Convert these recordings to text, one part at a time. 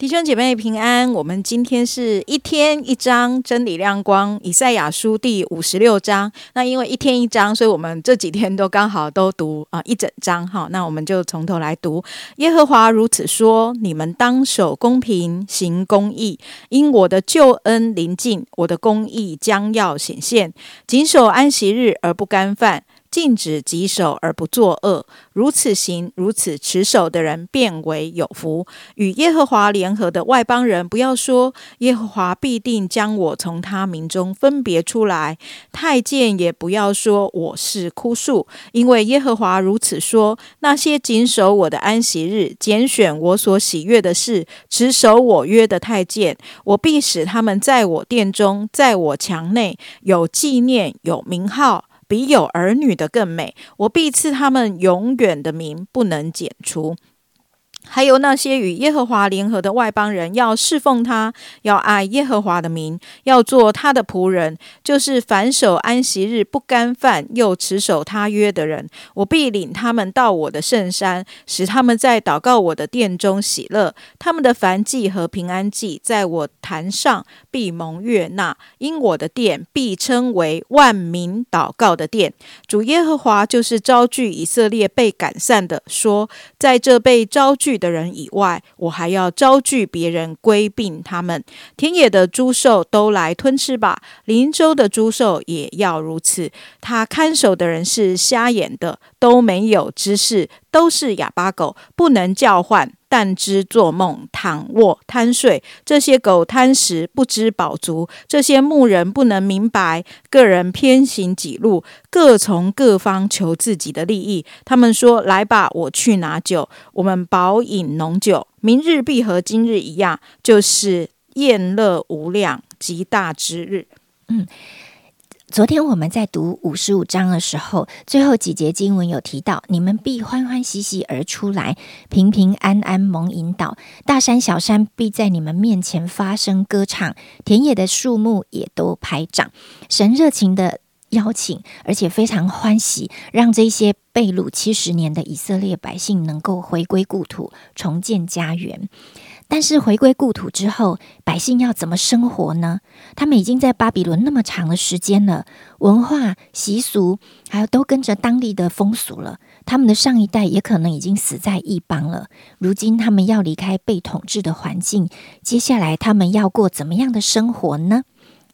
弟兄姐妹平安，我们今天是一天一章真理亮光，以赛亚书第五十六章。那因为一天一章，所以我们这几天都刚好都读啊一整章哈。那我们就从头来读。耶和华如此说：你们当守公平，行公义，因我的救恩临近，我的公义将要显现。谨守安息日而不干犯。禁止己守而不作恶，如此行，如此持守的人，变为有福。与耶和华联合的外邦人，不要说耶和华必定将我从他民中分别出来。太监也不要说我是枯树，因为耶和华如此说：那些谨守我的安息日，拣选我所喜悦的事，持守我约的太监，我必使他们在我殿中，在我墙内有纪念，有名号。比有儿女的更美，我必赐他们永远的名，不能剪除。还有那些与耶和华联合的外邦人，要侍奉他，要爱耶和华的名，要做他的仆人，就是反守安息日不干饭，又持守他约的人。我必领他们到我的圣山，使他们在祷告我的殿中喜乐。他们的燔祭和平安祭，在我坛上必蒙悦纳，因我的殿必称为万民祷告的殿。主耶和华就是招聚以色列被赶散的，说在这被招聚。的人以外，我还要招聚别人归并他们。田野的猪兽都来吞吃吧，林州的猪兽也要如此。他看守的人是瞎眼的，都没有知识，都是哑巴狗，不能叫唤。但知做梦，躺卧贪睡。这些狗贪食，不知饱足。这些牧人不能明白，个人偏行己路，各从各方求自己的利益。他们说：“来吧，我去拿酒，我们饱饮浓酒。明日必和今日一样，就是宴乐无量极大之日。”嗯。昨天我们在读五十五章的时候，最后几节经文有提到：你们必欢欢喜喜而出来，平平安安蒙引导。大山小山必在你们面前发声歌唱，田野的树木也都拍掌。神热情的邀请，而且非常欢喜，让这些被掳七十年的以色列百姓能够回归故土，重建家园。但是回归故土之后，百姓要怎么生活呢？他们已经在巴比伦那么长的时间了，文化习俗还有都跟着当地的风俗了。他们的上一代也可能已经死在异邦了。如今他们要离开被统治的环境，接下来他们要过怎么样的生活呢？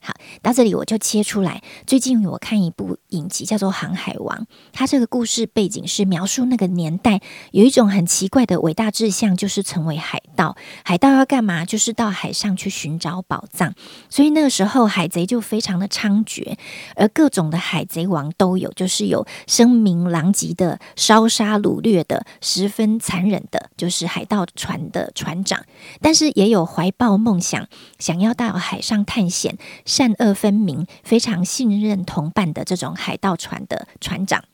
好，到这里我就切出来。最近我看一部影集，叫做《航海王》。它这个故事背景是描述那个年代有一种很奇怪的伟大志向，就是成为海盗。海盗要干嘛？就是到海上去寻找宝藏。所以那个时候海贼就非常的猖獗，而各种的海贼王都有，就是有声名狼藉的、烧杀掳掠的、十分残忍的，就是海盗船的船长。但是也有怀抱梦想，想要到海上探险。善恶分明、非常信任同伴的这种海盗船的船长，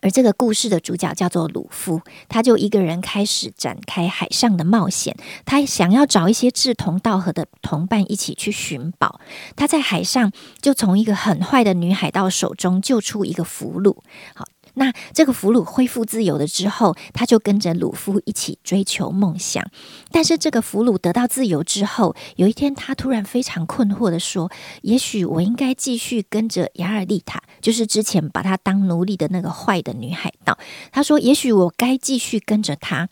而这个故事的主角叫做鲁夫，他就一个人开始展开海上的冒险。他想要找一些志同道合的同伴一起去寻宝。他在海上就从一个很坏的女海盗手中救出一个俘虏。好。那这个俘虏恢复自由了之后，他就跟着鲁夫一起追求梦想。但是这个俘虏得到自由之后，有一天他突然非常困惑的说：“也许我应该继续跟着雅尔丽塔，就是之前把他当奴隶的那个坏的女海盗。”他说：“也许我该继续跟着他。”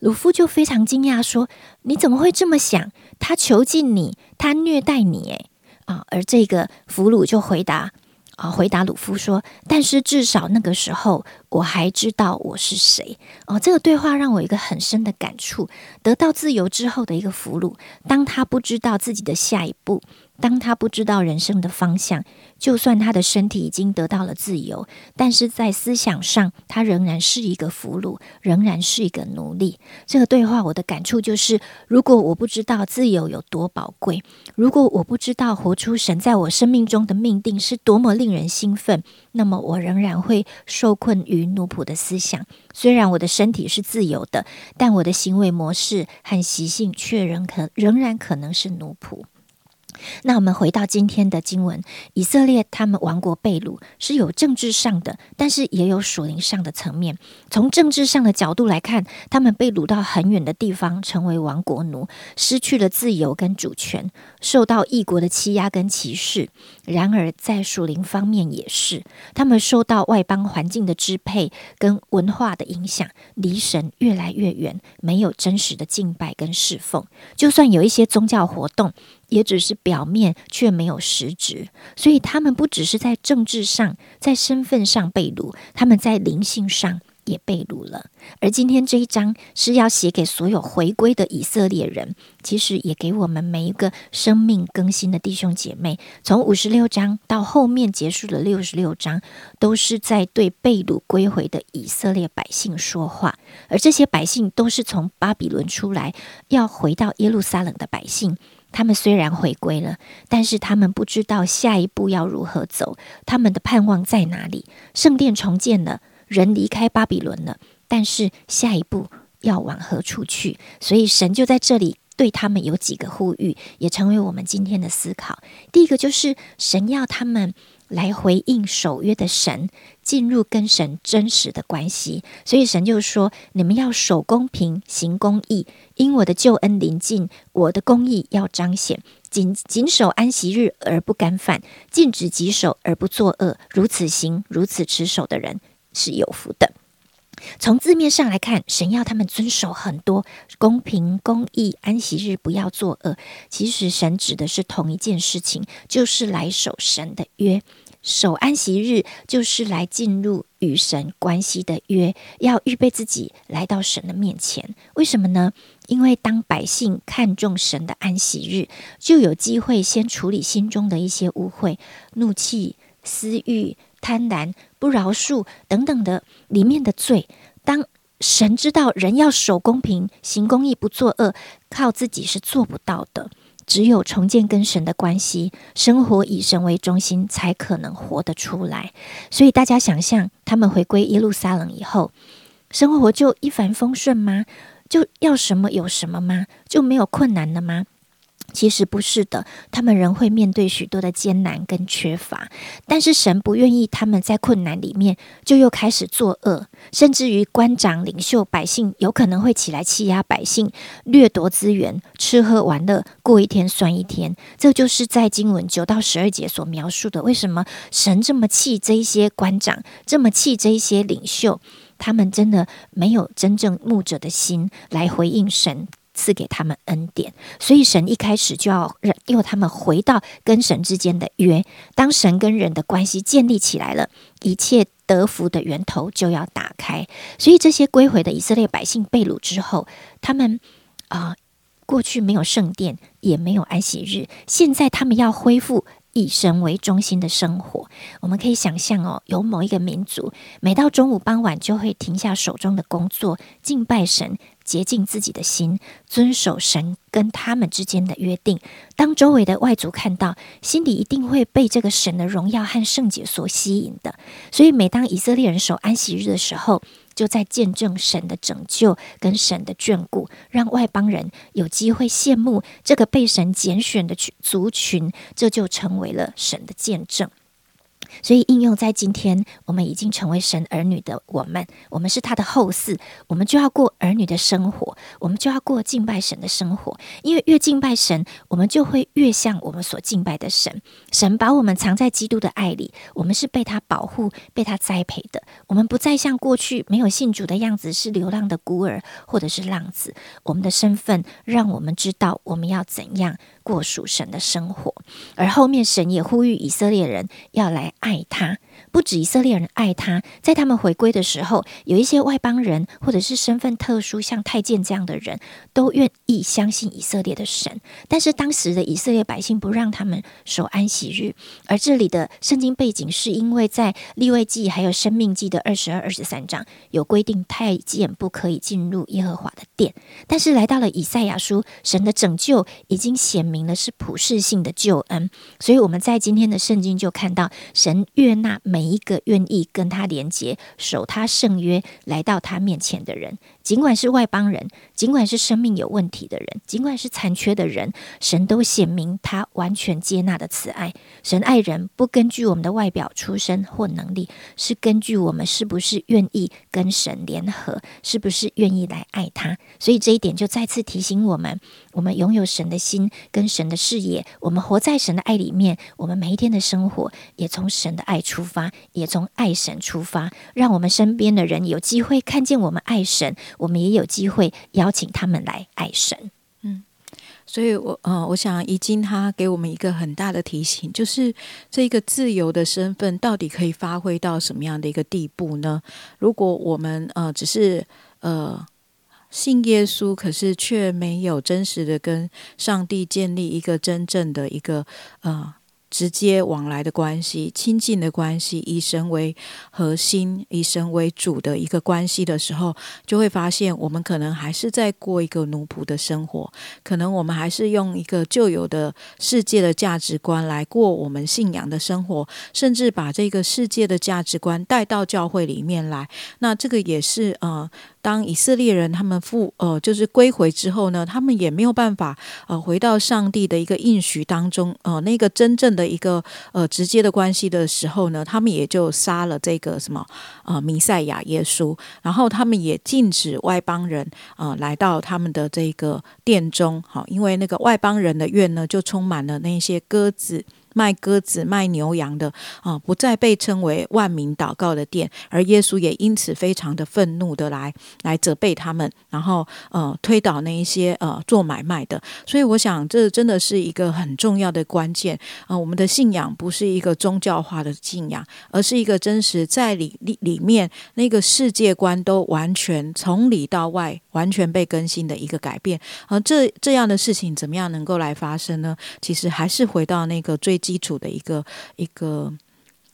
鲁夫就非常惊讶说：“你怎么会这么想？他囚禁你，他虐待你，诶啊！”而这个俘虏就回答。啊！回答鲁夫说：“但是至少那个时候，我还知道我是谁。”哦，这个对话让我有一个很深的感触。得到自由之后的一个俘虏，当他不知道自己的下一步。当他不知道人生的方向，就算他的身体已经得到了自由，但是在思想上，他仍然是一个俘虏，仍然是一个奴隶。这个对话，我的感触就是：如果我不知道自由有多宝贵，如果我不知道活出神在我生命中的命定是多么令人兴奋，那么我仍然会受困于奴仆的思想。虽然我的身体是自由的，但我的行为模式和习性却仍可仍然可能是奴仆。那我们回到今天的经文，以色列他们亡国被掳是有政治上的，但是也有属灵上的层面。从政治上的角度来看，他们被掳到很远的地方，成为亡国奴，失去了自由跟主权，受到异国的欺压跟歧视。然而在属灵方面也是，他们受到外邦环境的支配跟文化的影响，离神越来越远，没有真实的敬拜跟侍奉。就算有一些宗教活动。也只是表面，却没有实质。所以他们不只是在政治上、在身份上被掳，他们在灵性上也被掳了。而今天这一章是要写给所有回归的以色列人，其实也给我们每一个生命更新的弟兄姐妹。从五十六章到后面结束的六十六章，都是在对被掳归回的以色列百姓说话。而这些百姓都是从巴比伦出来，要回到耶路撒冷的百姓。他们虽然回归了，但是他们不知道下一步要如何走，他们的盼望在哪里？圣殿重建了，人离开巴比伦了，但是下一步要往何处去？所以神就在这里对他们有几个呼吁，也成为我们今天的思考。第一个就是神要他们。来回应守约的神，进入跟神真实的关系。所以神就说：“你们要守公平，行公义，因我的救恩临近，我的公义要彰显。谨谨守安息日而不干犯，禁止己守而不作恶。如此行，如此持守的人是有福的。”从字面上来看，神要他们遵守很多公平、公义、安息日，不要作恶。其实神指的是同一件事情，就是来守神的约。守安息日就是来进入与神关系的约，要预备自己来到神的面前。为什么呢？因为当百姓看重神的安息日，就有机会先处理心中的一些污秽、怒气、私欲。贪婪、不饶恕等等的里面的罪，当神知道人要守公平、行公义、不作恶，靠自己是做不到的。只有重建跟神的关系，生活以神为中心，才可能活得出来。所以大家想象，他们回归耶路撒冷以后，生活就一帆风顺吗？就要什么有什么吗？就没有困难了吗？其实不是的，他们仍会面对许多的艰难跟缺乏，但是神不愿意他们在困难里面就又开始作恶，甚至于官长、领袖、百姓有可能会起来欺压百姓、掠夺资源、吃喝玩乐，过一天算一天。这就是在经文九到十二节所描述的。为什么神这么气这一些官长，这么气这一些领袖？他们真的没有真正牧者的心来回应神。赐给他们恩典，所以神一开始就要让他们回到跟神之间的约。当神跟人的关系建立起来了，一切得福的源头就要打开。所以这些归回的以色列百姓被掳之后，他们啊，过去没有圣殿，也没有安息日，现在他们要恢复。以神为中心的生活，我们可以想象哦，有某一个民族，每到中午傍晚就会停下手中的工作，敬拜神，洁净自己的心，遵守神跟他们之间的约定。当周围的外族看到，心里一定会被这个神的荣耀和圣洁所吸引的。所以，每当以色列人守安息日的时候，就在见证神的拯救跟神的眷顾，让外邦人有机会羡慕这个被神拣选的族群，这就成为了神的见证。所以应用在今天，我们已经成为神儿女的我们，我们是他的后嗣，我们就要过儿女的生活，我们就要过敬拜神的生活。因为越敬拜神，我们就会越像我们所敬拜的神。神把我们藏在基督的爱里，我们是被他保护、被他栽培的。我们不再像过去没有信主的样子，是流浪的孤儿或者是浪子。我们的身份让我们知道我们要怎样。过属神的生活，而后面神也呼吁以色列人要来爱他。不止以色列人爱他，在他们回归的时候，有一些外邦人或者是身份特殊，像太监这样的人，都愿意相信以色列的神。但是当时的以色列百姓不让他们守安息日，而这里的圣经背景是因为在立位记还有生命记的二十二、二十三章有规定，太监不可以进入耶和华的殿。但是来到了以赛亚书，神的拯救已经显。明了是普世性的救恩。所以我们在今天的圣经就看到，神悦纳每一个愿意跟他连接、守他圣约、来到他面前的人。尽管是外邦人，尽管是生命有问题的人，尽管是残缺的人，神都显明他完全接纳的慈爱。神爱人不根据我们的外表、出身或能力，是根据我们是不是愿意跟神联合，是不是愿意来爱他。所以这一点就再次提醒我们：我们拥有神的心跟神的视野，我们活在神的爱里面。我们每一天的生活也从神的爱出发，也从爱神出发，让我们身边的人有机会看见我们爱神。我们也有机会邀请他们来爱神，嗯，所以，我呃，我想，已经他给我们一个很大的提醒，就是这个自由的身份到底可以发挥到什么样的一个地步呢？如果我们呃只是呃信耶稣，可是却没有真实的跟上帝建立一个真正的一个呃。直接往来的关系、亲近的关系，以神为核心、以神为主的一个关系的时候，就会发现我们可能还是在过一个奴仆的生活，可能我们还是用一个旧有的世界的价值观来过我们信仰的生活，甚至把这个世界的价值观带到教会里面来。那这个也是呃。当以色列人他们复呃就是归回之后呢，他们也没有办法呃回到上帝的一个应许当中呃那个真正的一个呃直接的关系的时候呢，他们也就杀了这个什么呃弥赛亚耶稣，然后他们也禁止外邦人呃来到他们的这个殿中，好，因为那个外邦人的院呢就充满了那些鸽子。卖鸽子、卖牛羊的啊，不再被称为万民祷告的殿，而耶稣也因此非常的愤怒的来来责备他们，然后呃推倒那一些呃做买卖的。所以我想，这真的是一个很重要的关键啊！我们的信仰不是一个宗教化的信仰，而是一个真实在里里里面那个世界观都完全从里到外完全被更新的一个改变。而这这样的事情怎么样能够来发生呢？其实还是回到那个最。基础的一个一个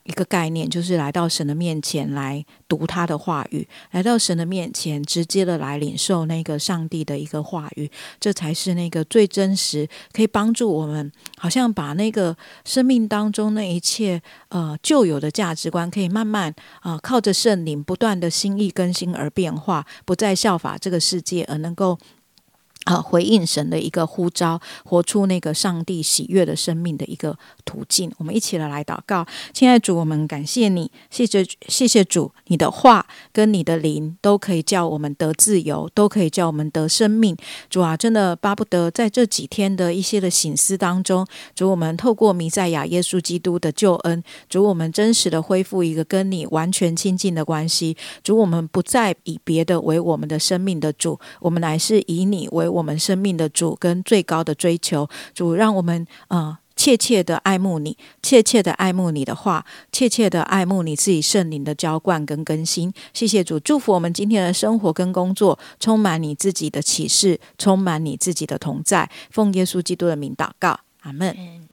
一个概念，就是来到神的面前来读他的话语，来到神的面前直接的来领受那个上帝的一个话语，这才是那个最真实，可以帮助我们，好像把那个生命当中那一切呃旧有的价值观，可以慢慢啊靠着圣灵不断的心意更新而变化，不再效法这个世界，而能够。啊，回应神的一个呼召，活出那个上帝喜悦的生命的一个途径。我们一起来来祷告，亲爱的主，我们感谢你，谢谢谢谢主，你的话跟你的灵都可以叫我们得自由，都可以叫我们得生命。主啊，真的巴不得在这几天的一些的醒思当中，主我们透过弥赛亚耶稣基督的救恩，主我们真实的恢复一个跟你完全亲近的关系。主我们不再以别的为我们的生命的主，我们乃是以你为。我们生命的主跟最高的追求，主让我们呃切切的爱慕你，切切的爱慕你的话，切切的爱慕你自己圣灵的浇灌跟更新。谢谢主，祝福我们今天的生活跟工作，充满你自己的启示，充满你自己的同在。奉耶稣基督的名祷告，阿门。